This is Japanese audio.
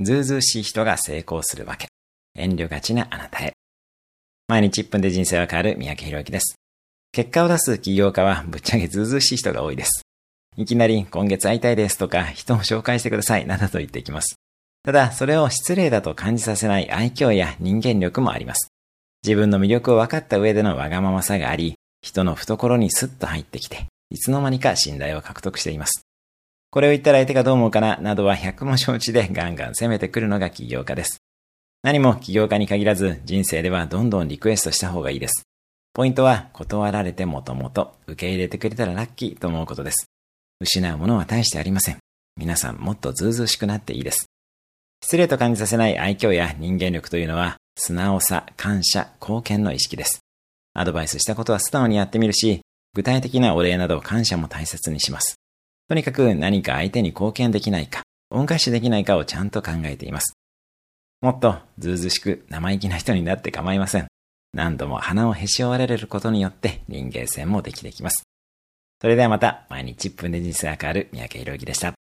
ずうずうしい人が成功するわけ。遠慮がちなあなたへ。毎日1分で人生は変わる三宅博之です。結果を出す起業家はぶっちゃけずうずうしい人が多いです。いきなり今月会いたいですとか人を紹介してくださいなどと言っていきます。ただ、それを失礼だと感じさせない愛嬌や人間力もあります。自分の魅力を分かった上でのわがままさがあり、人の懐にスッと入ってきて、いつの間にか信頼を獲得しています。これを言ったら相手がどう思うかな、などは百も承知でガンガン攻めてくるのが起業家です。何も起業家に限らず、人生ではどんどんリクエストした方がいいです。ポイントは、断られてもともと、受け入れてくれたらラッキーと思うことです。失うものは大してありません。皆さんもっとずうずうしくなっていいです。失礼と感じさせない愛嬌や人間力というのは、素直さ、感謝、貢献の意識です。アドバイスしたことは素直にやってみるし、具体的なお礼など感謝も大切にします。とにかく何か相手に貢献できないか、恩返しできないかをちゃんと考えています。もっとずうずしく生意気な人になって構いません。何度も鼻をへし折られることによって人間性もできてきます。それではまた、毎日1分で人生が変わる三宅宏之でした。